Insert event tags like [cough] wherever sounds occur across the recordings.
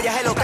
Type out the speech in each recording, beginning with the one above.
estrellas, el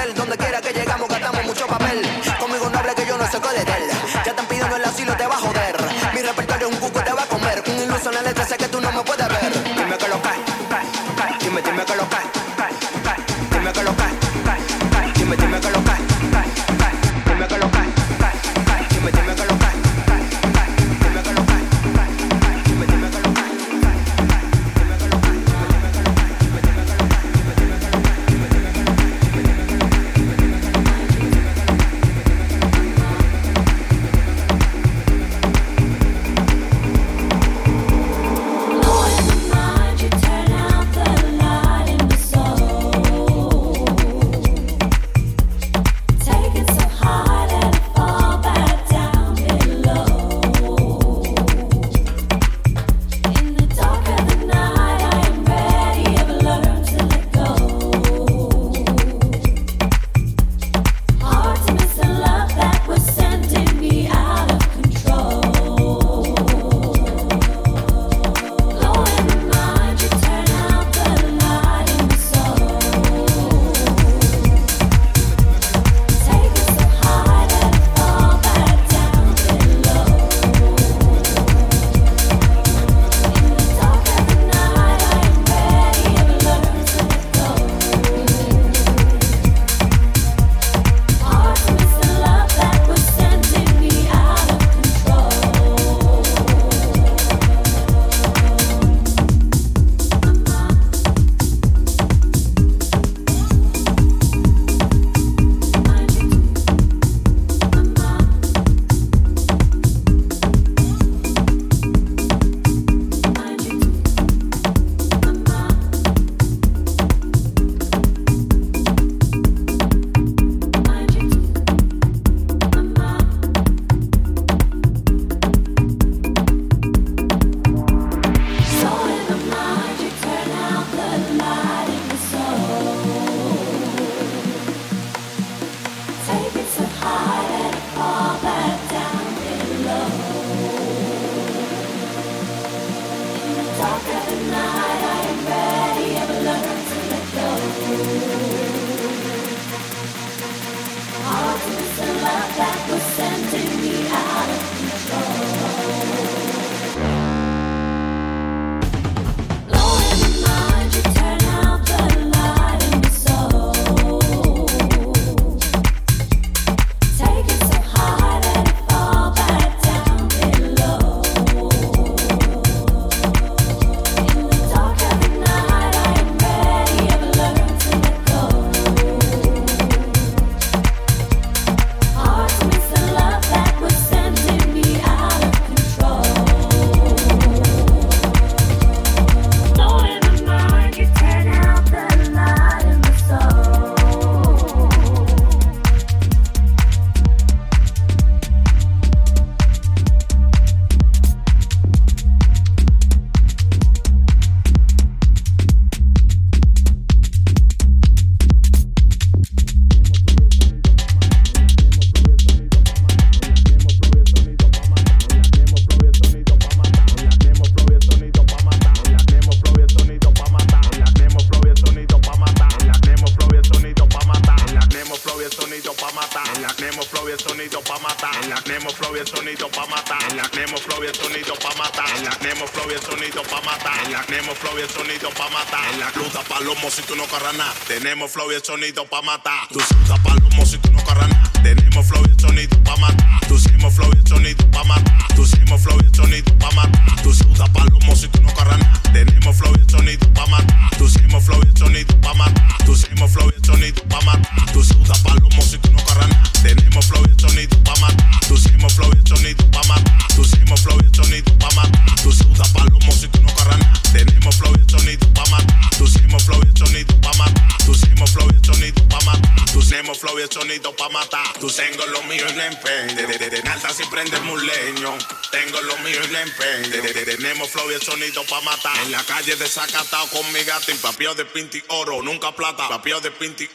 de Pinti.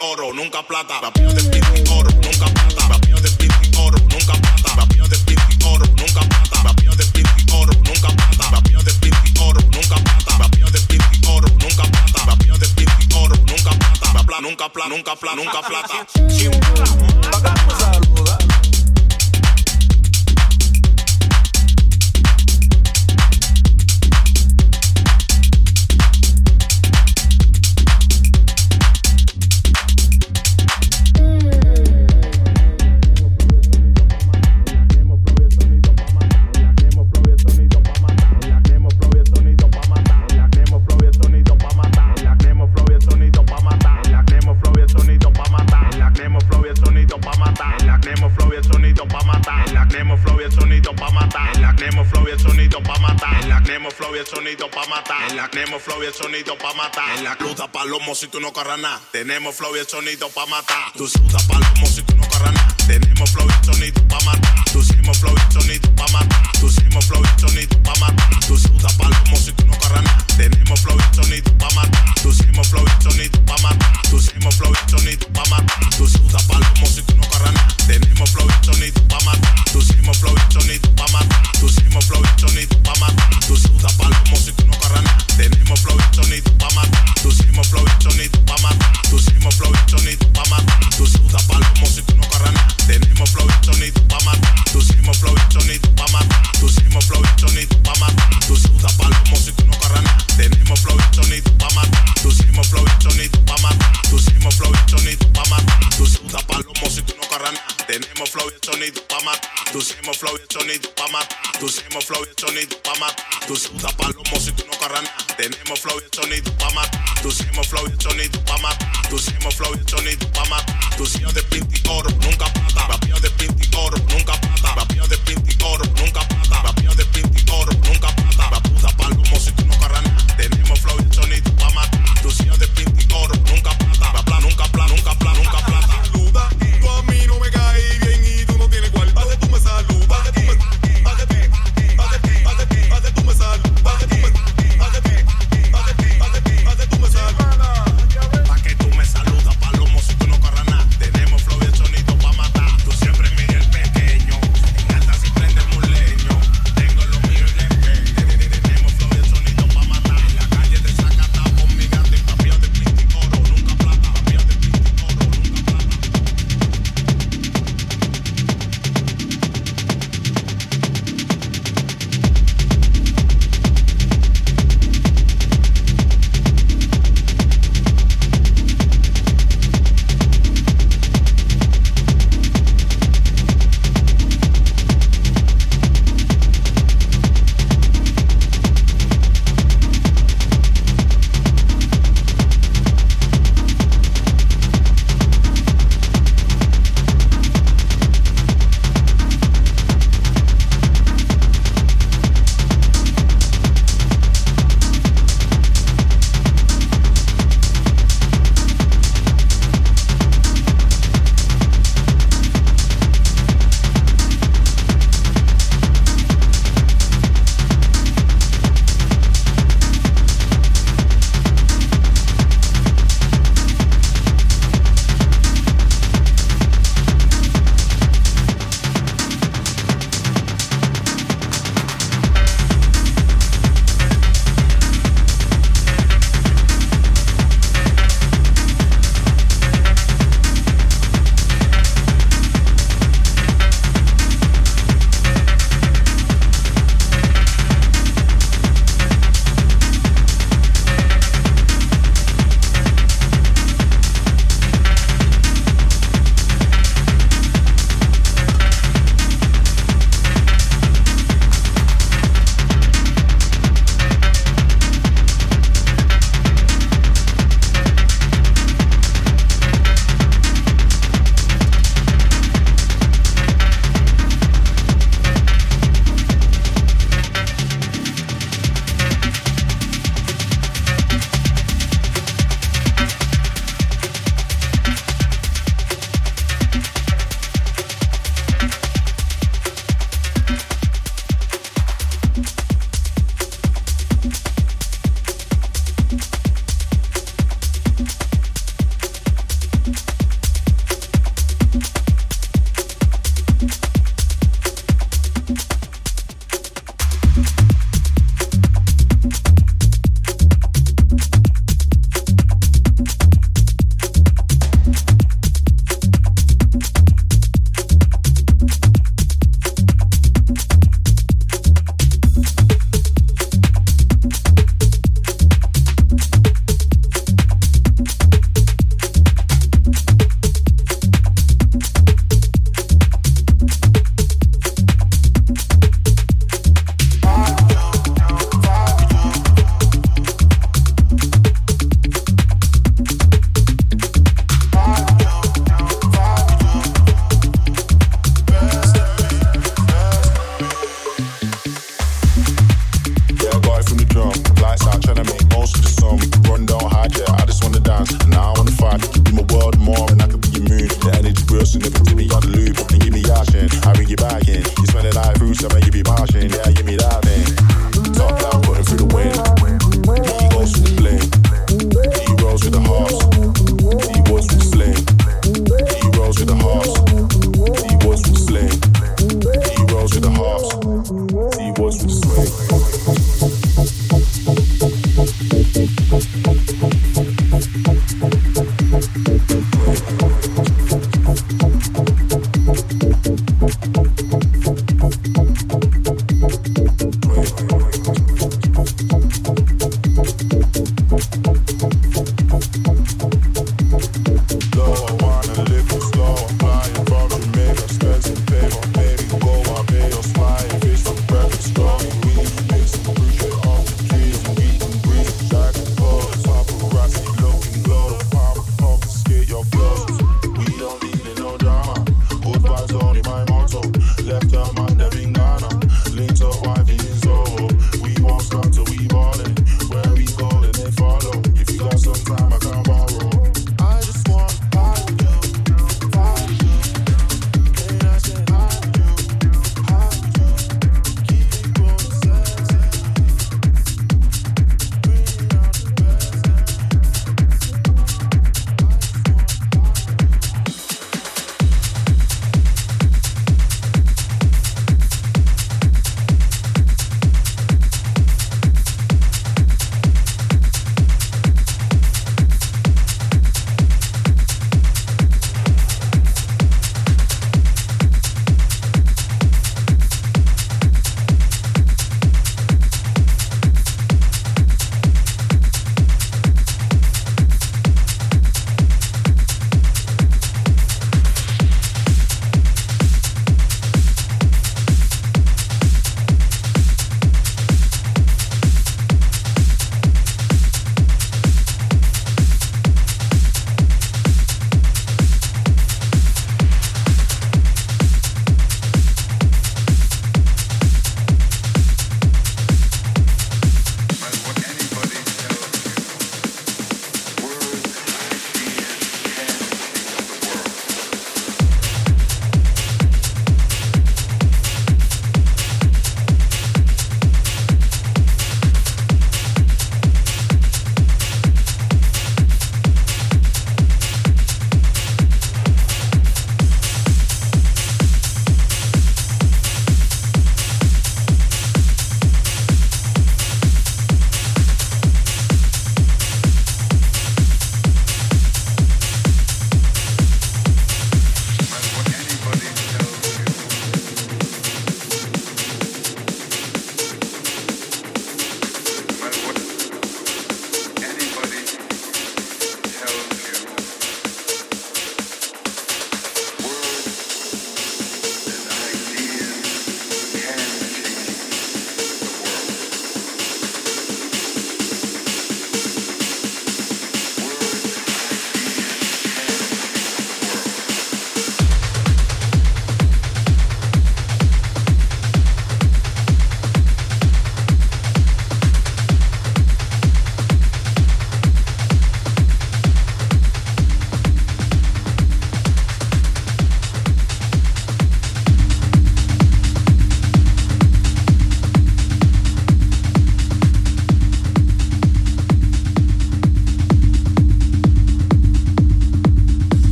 tenemos flow y el sonido pa' matar. Tú sudas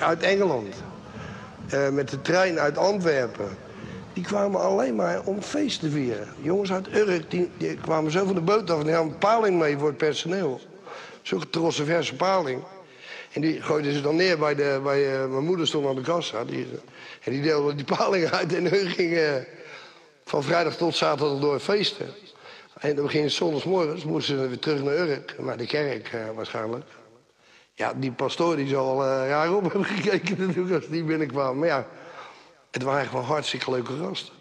uit Engeland, eh, met de trein uit Antwerpen. Die kwamen alleen maar om feest te vieren. Jongens uit Urk die, die kwamen zo van de boot af en die hadden een paling mee voor het personeel. Zo'n trosse verse paling. En die gooiden ze dan neer bij, de, bij eh, mijn moeder stond aan de kassa. Die, en die deelde die paling uit en hun gingen van vrijdag tot zaterdag door feesten. En dan begin zondagsmorgens moesten ze weer terug naar Urk, naar de kerk eh, waarschijnlijk. Ja, die pastoor die zal uh, raar op hebben gekeken [laughs] natuurlijk als die binnenkwam. Maar ja, het waren gewoon hartstikke leuke gasten.